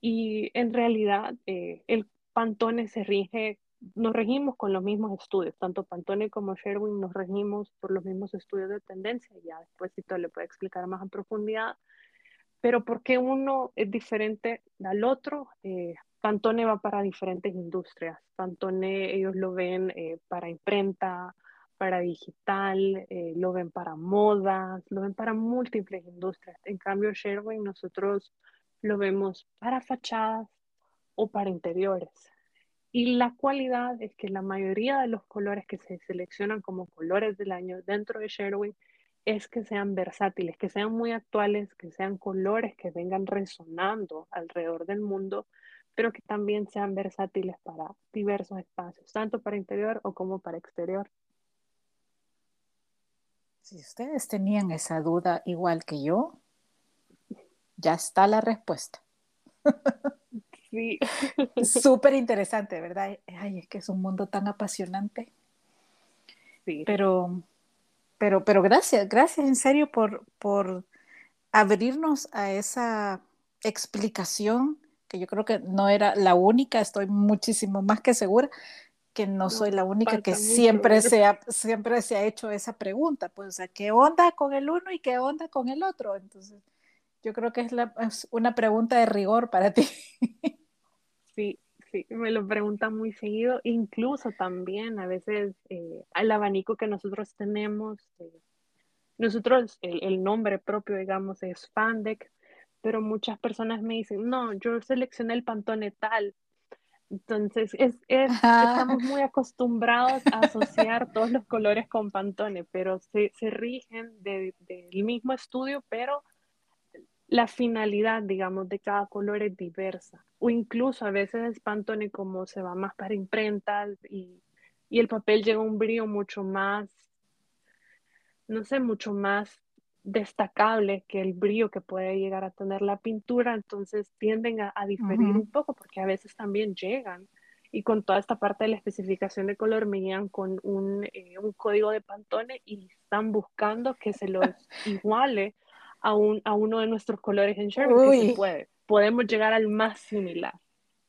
Y en realidad, eh, el Pantone se rige, nos regimos con los mismos estudios, tanto Pantone como Sherwin nos regimos por los mismos estudios de tendencia, ya después todo le puede explicar más en profundidad, pero ¿por qué uno es diferente al otro? Eh, Pantone va para diferentes industrias, Pantone ellos lo ven eh, para imprenta, para digital, eh, lo ven para modas, lo ven para múltiples industrias. En cambio, Sherwin nosotros lo vemos para fachadas, o para interiores. Y la cualidad es que la mayoría de los colores que se seleccionan como colores del año dentro de Sherwin es que sean versátiles, que sean muy actuales, que sean colores que vengan resonando alrededor del mundo, pero que también sean versátiles para diversos espacios, tanto para interior o como para exterior. Si ustedes tenían esa duda igual que yo, ya está la respuesta. Sí. Súper interesante, ¿verdad? Ay, es que es un mundo tan apasionante. Sí. Pero, pero, pero gracias, gracias en serio por, por abrirnos a esa explicación que yo creo que no era la única, estoy muchísimo más que segura que no, soy la única que siempre se, ha, siempre se ha hecho esa pregunta, pues, o sea, ¿qué onda con el uno y qué onda con el otro? Entonces, yo creo que es, la, es una pregunta de rigor para ti. Sí, sí, me lo preguntan muy seguido, incluso también a veces eh, el abanico que nosotros tenemos, eh, nosotros, el, el, nombre propio, digamos, es Fandec, pero muchas personas me dicen, no, yo seleccioné el pantone tal. Entonces, es, es estamos muy acostumbrados a asociar todos los colores con pantone, pero se, se rigen del mismo estudio, pero la finalidad, digamos, de cada color es diversa. O incluso a veces es pantone como se va más para imprentas y, y el papel llega a un brillo mucho más, no sé, mucho más destacable que el brillo que puede llegar a tener la pintura, entonces tienden a, diferir un poco porque a veces también llegan y con toda esta parte de la especificación de color me llegan con un, eh, un código de Pantone y están buscando que se los iguale a, un, a uno de nuestros colores en Sherwin, que se puede. Podemos llegar al más similar.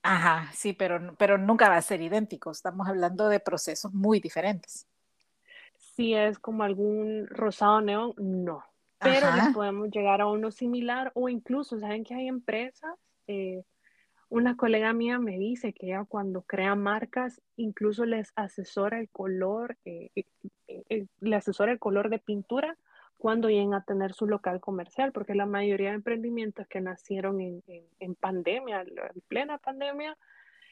Ajá, sí, pero, pero nunca va a ser idéntico. Estamos hablando de procesos muy diferentes. Si es como algún rosado neón, no pero podemos llegar a uno similar o incluso, ¿saben que hay empresas? Eh, una colega mía me dice que ella cuando crea marcas, incluso les asesora el color, eh, eh, le asesora el color de pintura cuando lleguen a tener su local comercial, porque la mayoría de emprendimientos que nacieron en, en pandemia, en plena pandemia,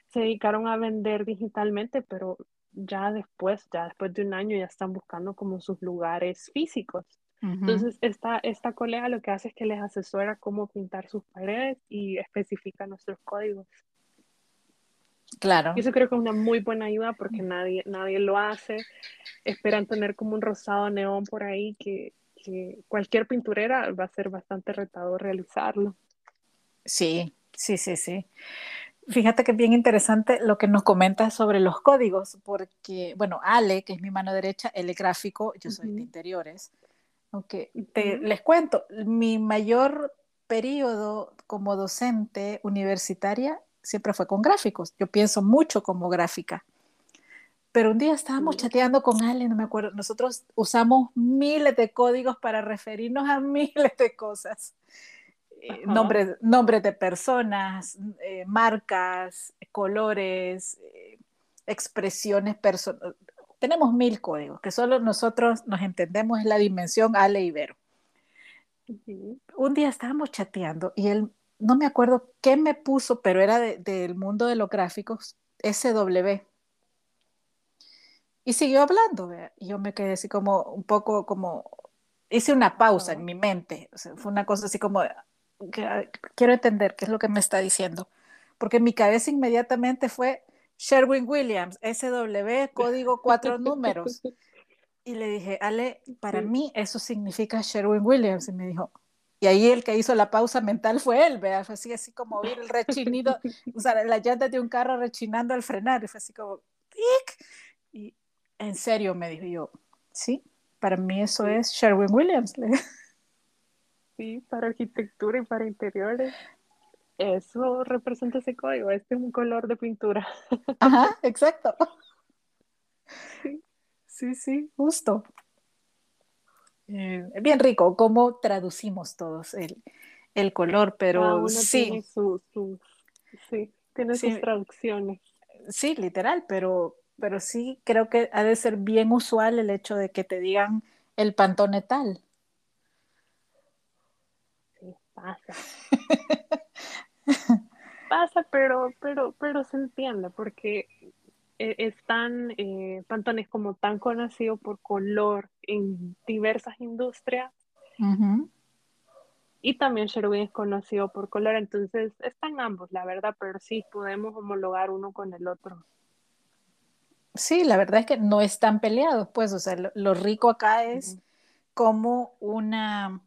se dedicaron a vender digitalmente, pero ya después, ya después de un año, ya están buscando como sus lugares físicos. Entonces, esta, esta colega lo que hace es que les asesora cómo pintar sus paredes y especifica nuestros códigos. Claro. Y eso creo que es una muy buena ayuda porque nadie, nadie lo hace. Esperan tener como un rosado neón por ahí que, que cualquier pinturera va a ser bastante retador realizarlo. Sí, sí, sí, sí. Fíjate que es bien interesante lo que nos comentas sobre los códigos, porque, bueno, Ale, que es mi mano derecha, él es gráfico, yo soy de interiores. Ok, les cuento, mi mayor periodo como docente universitaria siempre fue con gráficos. Yo pienso mucho como gráfica. Pero un día estábamos chateando con Ale, no me acuerdo, nosotros usamos miles de códigos para referirnos a miles de cosas. Eh, nombres, nombres de personas, eh, marcas, colores, eh, expresiones personales tenemos mil códigos, que solo nosotros nos entendemos en la dimensión Ale y Vero. Un día estábamos chateando y él, no me acuerdo qué me puso, pero era del mundo de los gráficos, SW. Y siguió hablando, y yo me quedé así como un poco como, hice una pausa en mi mente, fue una cosa así como, quiero entender qué es lo que me está diciendo, porque mi cabeza inmediatamente fue, Sherwin Williams, SW, código cuatro números. Y le dije, Ale, para mí eso significa Sherwin Williams. Y me dijo, y ahí el que hizo la pausa mental fue él, ¿verdad? Fue así, así como oír el rechinido, o sea, la llanta de un carro rechinando al frenar. Y fue así como, ¡tic! En serio me dijo yo, sí, para mí eso es Sherwin Williams. Sí, para arquitectura y para interiores eso representa ese código, este es un color de pintura. Ajá, exacto. Sí, sí, sí justo. Eh, bien rico cómo traducimos todos el, color, pero sí. Tiene su, sí, tiene sus traducciones. Sí, literal, pero, pero sí creo que ha de ser bien usual el hecho de que te digan el pantone tal. Sí, pasa. Pasa, pero, pero, pero se entiende porque e, están eh, Pantone como tan conocido por color en diversas industrias. Y también Sherwin es conocido por color, entonces están ambos, la verdad, pero sí podemos homologar uno con el otro. Sí, la verdad es que no están peleados, pues, o sea, lo, rico acá es como una,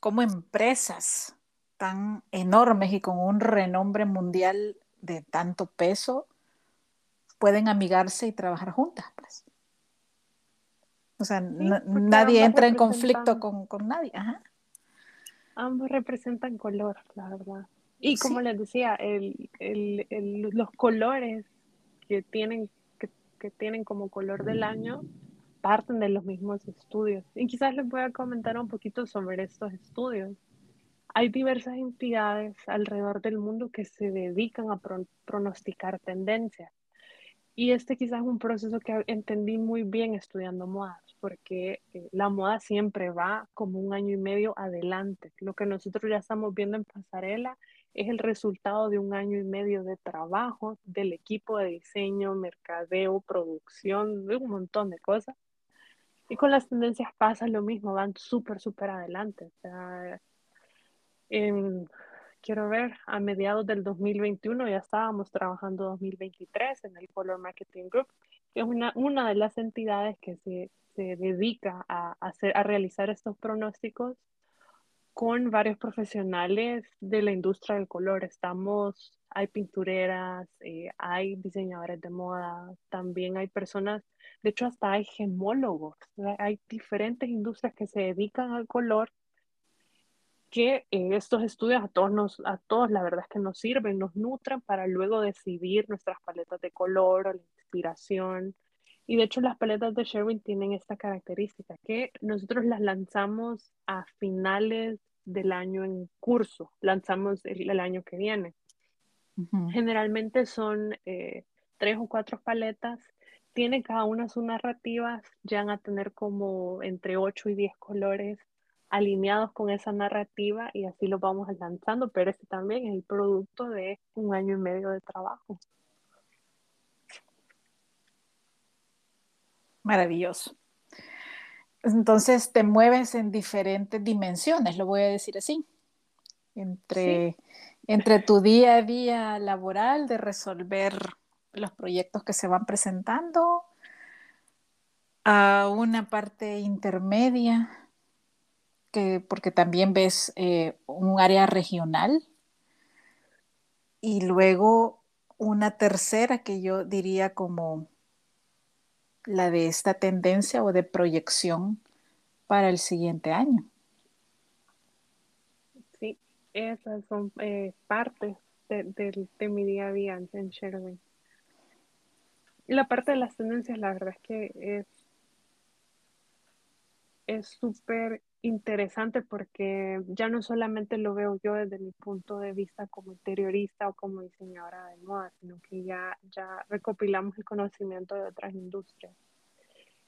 como empresas tan enormes y con un renombre mundial de tanto peso pueden amigarse y trabajar juntas. Pues. O sea, nadie entra en conflicto con, con nadie. Ambos representan color, la verdad. Y como les decía, el, el, los colores que tienen, que, tienen como color del año parten de los mismos estudios. Y quizás les voy a comentar un poquito sobre estos estudios. Hay diversas entidades alrededor del mundo que se dedican a pronosticar tendencias. Y este quizás es un proceso que entendí muy bien estudiando modas, porque eh, la moda siempre va como un año y medio adelante. Lo que nosotros ya estamos viendo en pasarela es el resultado de un año y medio de trabajo del equipo de diseño, mercadeo, producción, de un montón de cosas. Y con las tendencias pasa lo mismo, van súper, súper adelante. Quiero ver, a mediados del 2021 ya estábamos trabajando 2023 en el Color Marketing Group, que es una, una de las entidades que se, se dedica a, hacer, a realizar estos pronósticos con varios profesionales de la industria del color. Estamos, hay pintureras, eh, hay diseñadores de moda, también hay personas, de hecho hasta hay gemólogos, hay diferentes industrias que se dedican al color que en estos estudios a todos, nos, a todos la verdad es que nos sirven, nos nutren para luego decidir nuestras paletas de color o la inspiración. Y de hecho las paletas de Sherwin tienen esta característica, que nosotros las lanzamos a finales del año en curso, lanzamos el, año que viene. Generalmente son eh, tres o cuatro paletas, tiene cada una sus narrativas, van a tener como entre 8 y 10 colores alineados con esa narrativa y así lo vamos lanzando, pero este también es el producto de un año y medio de trabajo. Maravilloso. Entonces te mueves en diferentes dimensiones, lo voy a decir así, entre, entre tu día a día laboral de resolver los proyectos que se van presentando a una parte intermedia porque también ves eh, un área regional y luego una tercera que yo diría como la de esta tendencia o de proyección para el siguiente año. Sí, esas son eh, partes de, mi día a día en Sherwin. La parte de las tendencias, la verdad es que es es súper interesante porque ya no solamente lo veo yo desde mi punto de vista como interiorista o como diseñadora de moda, sino que ya, ya recopilamos el conocimiento de otras industrias.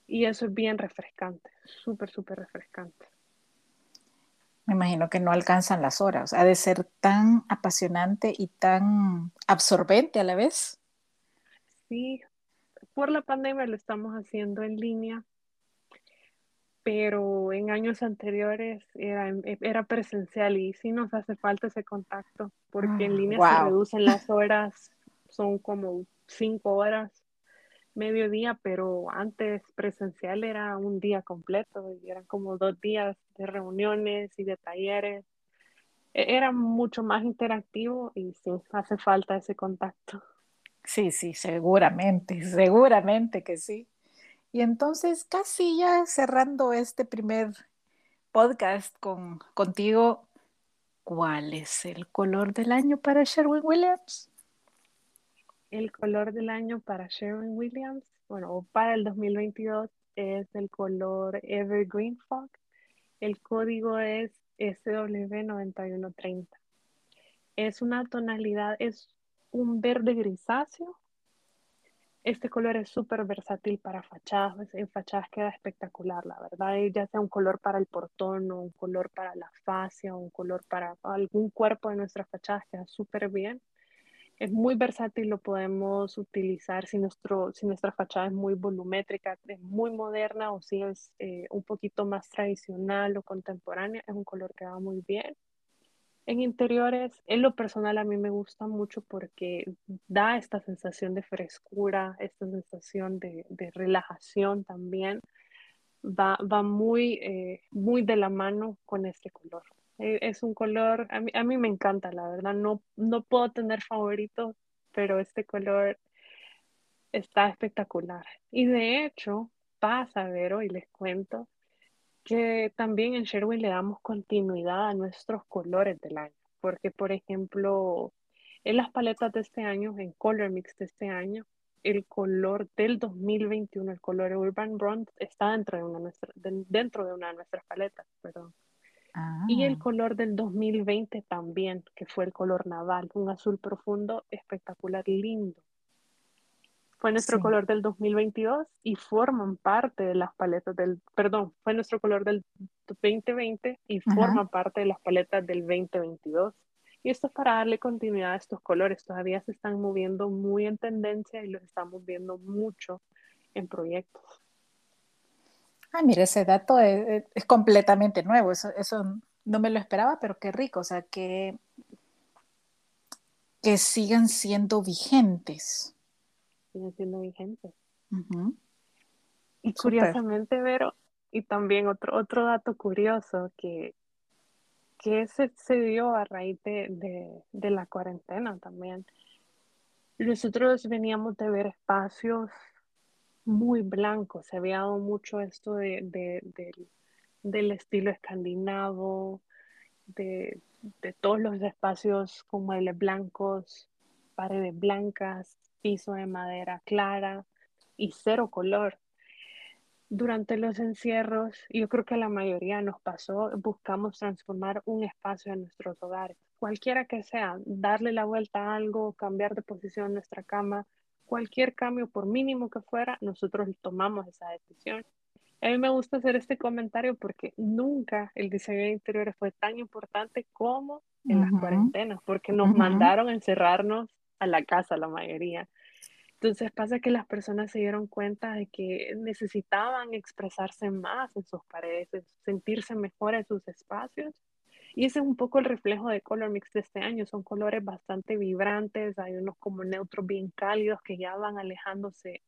Y eso es bien refrescante, súper, súper refrescante. Me imagino que no alcanzan las horas. Ha de ser tan apasionante y tan absorbente a la vez. Sí, por la pandemia lo estamos haciendo en línea, pero en años anteriores era, era presencial y sí nos hace falta ese contacto, porque en ah, línea se reducen las horas, son como cinco horas, mediodía, pero antes presencial era un día completo y eran como dos días de reuniones y de talleres. E, era mucho más interactivo y sí, hace falta ese contacto. Sí, sí, seguramente, seguramente que sí. Y entonces, casi ya cerrando este primer podcast con, contigo, ¿cuál es el color del año para Sherwin Williams? El color del año para Sherwin Williams, bueno, para el 2022 es el color Evergreen Fog. El código es SW9130. Es una tonalidad, es un verde grisáceo este color es súper versátil para fachadas, en fachadas queda espectacular, la verdad, ya sea un color para el portón un color para la fascia un color para algún cuerpo de nuestras fachadas queda súper bien. Es muy versátil, lo podemos utilizar si, nuestro, si nuestra fachada es muy volumétrica, es muy moderna o si es eh, un poquito más tradicional o contemporánea, es un color que va muy bien. En interiores, en lo personal a mí me gusta mucho porque da esta sensación de frescura, esta sensación de, relajación también. Va, va muy, eh, muy de la mano con este color. Eh, es un color, a mí, a mí, me encanta, la verdad. No, no puedo tener favorito, pero este color está espectacular. Y de hecho, pasa, ver hoy les cuento, que también en Sherwin le damos continuidad a nuestros colores del año. porque por ejemplo, en las paletas de este año, en Color Mix de este año, el color del 2021, el color Urban Bronze, está dentro de una, nuestra, dentro de, una de nuestras paletas, perdón. Y el ah. color del 2020 también, que fue el color naval, un azul profundo, espectacular, lindo. Fue nuestro color del 2022 y forman parte de las paletas del, perdón, fue nuestro color del 2020 y forman parte de las paletas del 2022. Y esto es para darle continuidad a estos colores. Todavía se están moviendo muy en tendencia y los estamos viendo mucho en proyectos. Ah, mire, ese dato es, completamente nuevo. Eso, eso no me lo esperaba, pero qué rico. O sea, que, que sigan siendo vigentes siguen siendo vigentes. Y curiosamente, Vero, y también otro, otro dato curioso que, que se, se dio a raíz de, la cuarentena también. Nosotros veníamos de ver espacios muy blancos, se había dado mucho esto de, del estilo escandinavo, de, de todos los espacios con muebles blancos, paredes blancas, piso de madera clara y cero color. Durante los encierros, yo creo que la mayoría nos pasó, buscamos transformar un espacio en nuestros hogares, cualquiera que sea, darle la vuelta a algo, cambiar de posición en nuestra cama, cualquier cambio, por mínimo que fuera, nosotros tomamos esa decisión. A mí me gusta hacer este comentario porque nunca el diseño de interiores fue tan importante como en las cuarentenas, porque nos mandaron a encerrarnos a la casa la mayoría. Entonces pasa que las personas se dieron cuenta de que necesitaban expresarse más en sus paredes, sentirse mejor en sus espacios. Y ese es un poco el reflejo de Color Mix de este año. Son colores bastante vibrantes, hay unos como neutros bien cálidos que ya van alejándose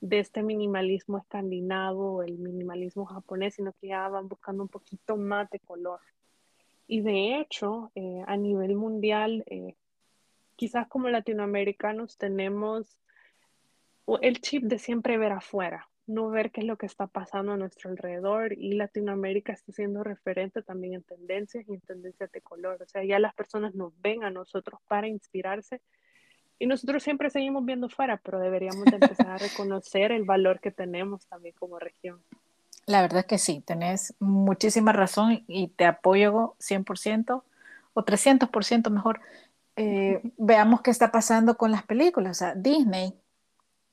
de este minimalismo escandinavo, el minimalismo japonés, sino que ya van buscando un poquito más de color. Y de hecho, eh, a nivel mundial, eh, quizás como latinoamericanos tenemos el chip de siempre ver afuera, no ver qué es lo que está pasando a nuestro alrededor y Latinoamérica está siendo referente también en tendencias y en tendencias de color. O sea, ya las personas nos ven a nosotros para inspirarse y nosotros siempre seguimos viendo fuera, pero deberíamos empezar a reconocer el valor que tenemos también como región. La verdad es que sí, tenés muchísima razón y te apoyo 100% o 300% mejor. Eh, veamos qué está pasando con las películas. O sea, Disney,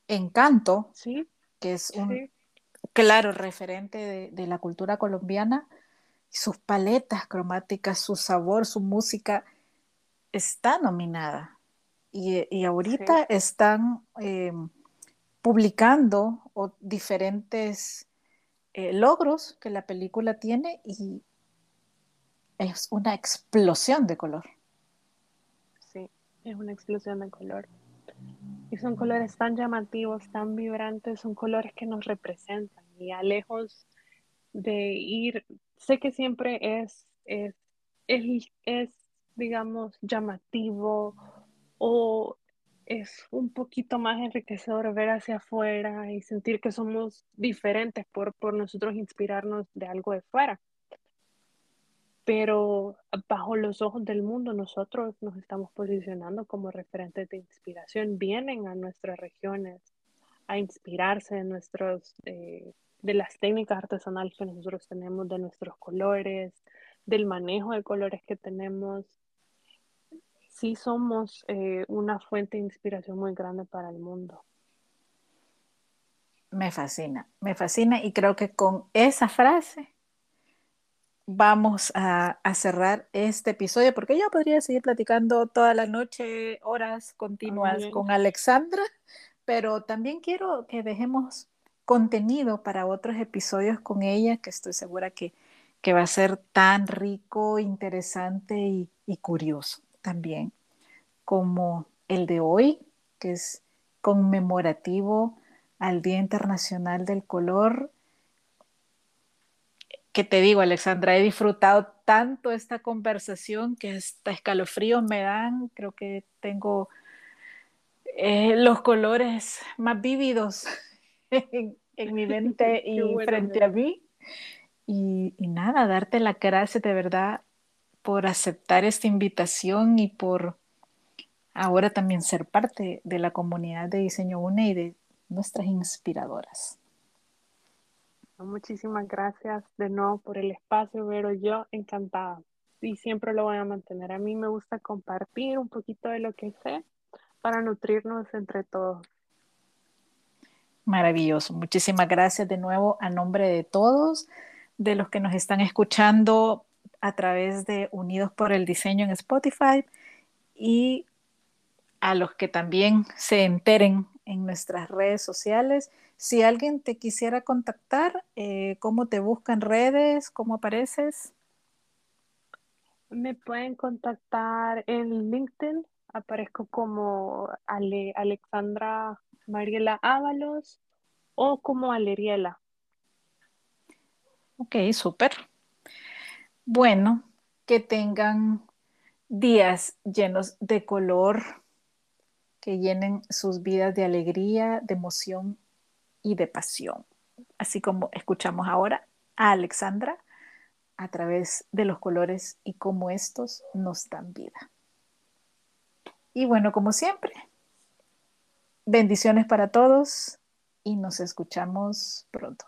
Encanto, sí, que es un claro referente de, la cultura colombiana, sus paletas cromáticas, su sabor, su música, está nominada. Y, ahorita están em, publicando diferentes eh, logros que la película tiene y es una explosión de color. Es una explosión de color. Y son colores tan llamativos, tan vibrantes, son colores que nos representan. Y a lejos de ir, sé que siempre es, es, es, digamos, llamativo o es un poquito más enriquecedor ver hacia afuera y sentir que somos diferentes por, por nosotros inspirarnos de algo de fuera pero bajo los ojos del mundo nosotros nos estamos posicionando como referentes de inspiración. Vienen a nuestras regiones a inspirarse de, nuestros, eh, de las técnicas artesanales que nosotros tenemos, de nuestros colores, del manejo de colores que tenemos. Sí somos eh, una fuente de inspiración muy grande para el mundo. Me fascina, me fascina y creo que con esa frase vamos a, cerrar este episodio porque yo podría seguir platicando toda la noche, horas continuas con Alexandra, pero también quiero que dejemos contenido para otros episodios con ella, que estoy segura que, va a ser tan rico, interesante y, y curioso también, como el de hoy, que es conmemorativo al Día Internacional del Color que te digo, Alexandra, he disfrutado tanto esta conversación que hasta escalofríos me dan. Creo que tengo eh, los colores más vívidos en, mi mente y frente a mí. Y, nada, darte la gracia de verdad por aceptar esta invitación y por ahora también ser parte de la comunidad de Diseño UNE y de nuestras inspiradoras. Muchísimas gracias de nuevo por el espacio, Vero. Yo encantada y siempre lo voy a mantener. A mí me gusta compartir un poquito de lo que sé para nutrirnos entre todos. Maravilloso. Muchísimas gracias de nuevo a nombre de todos, de los que nos están escuchando a través de Unidos por el Diseño en Spotify y a los que también se enteren en nuestras redes sociales. Si alguien te quisiera contactar, eh, ¿cómo te buscan redes? ¿Cómo apareces? Me pueden contactar en LinkedIn. Aparezco como Alexandra Mariela Ábalos o como Aleriela. Ok, súper. Bueno, que tengan días llenos de color, que llenen sus vidas de alegría, de emoción y de pasión. Así como escuchamos ahora a Alexandra a través de los colores y cómo estos nos dan vida. Y bueno, como siempre, bendiciones para todos y nos escuchamos pronto.